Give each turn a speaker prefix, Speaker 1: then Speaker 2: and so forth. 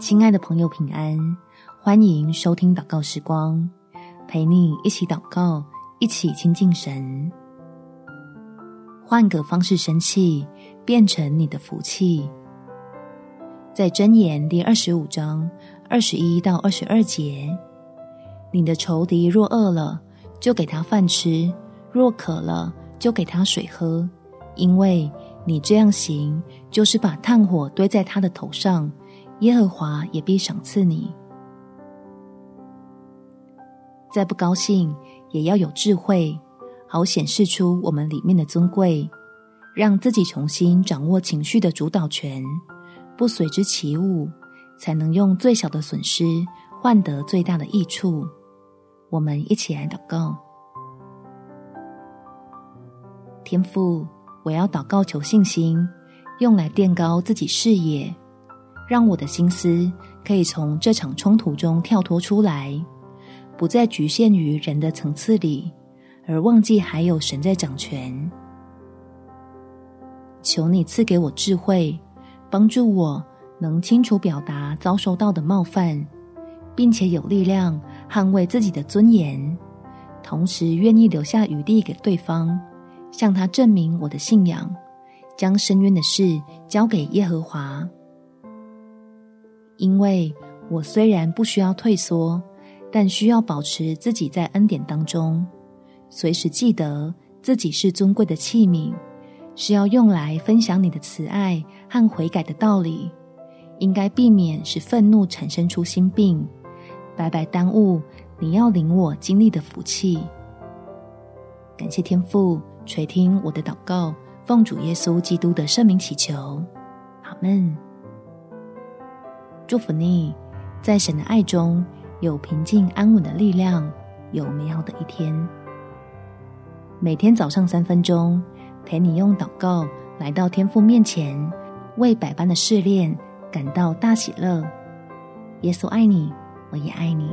Speaker 1: 亲爱的朋友，平安！欢迎收听祷告时光，陪你一起祷告，一起亲近神。换个方式生气，变成你的福气。在箴言第二十五章二十一到二十二节，你的仇敌若饿了，就给他饭吃；若渴了，就给他水喝。因为你这样行，就是把炭火堆在他的头上。耶和华也必赏赐你。再不高兴，也要有智慧，好显示出我们里面的尊贵，让自己重新掌握情绪的主导权，不随之起舞，才能用最小的损失换得最大的益处。我们一起来祷告：天父，我要祷告求信心，用来垫高自己视野。让我的心思可以从这场冲突中跳脱出来，不再局限于人的层次里，而忘记还有神在掌权。求你赐给我智慧，帮助我能清楚表达遭受到的冒犯，并且有力量捍卫自己的尊严，同时愿意留下余地给对方，向他证明我的信仰，将伸冤的事交给耶和华。因为我虽然不需要退缩，但需要保持自己在恩典当中，随时记得自己是尊贵的器皿，是要用来分享你的慈爱和悔改的道理。应该避免使愤怒产生出心病，白白耽误你要领我经历的福气。感谢天父垂听我的祷告，奉主耶稣基督的圣名祈求，阿们。祝福你，在神的爱中有平静安稳的力量，有美好的一天。每天早上三分钟，陪你用祷告来到天父面前，为百般的试炼感到大喜乐。耶稣爱你，我也爱你。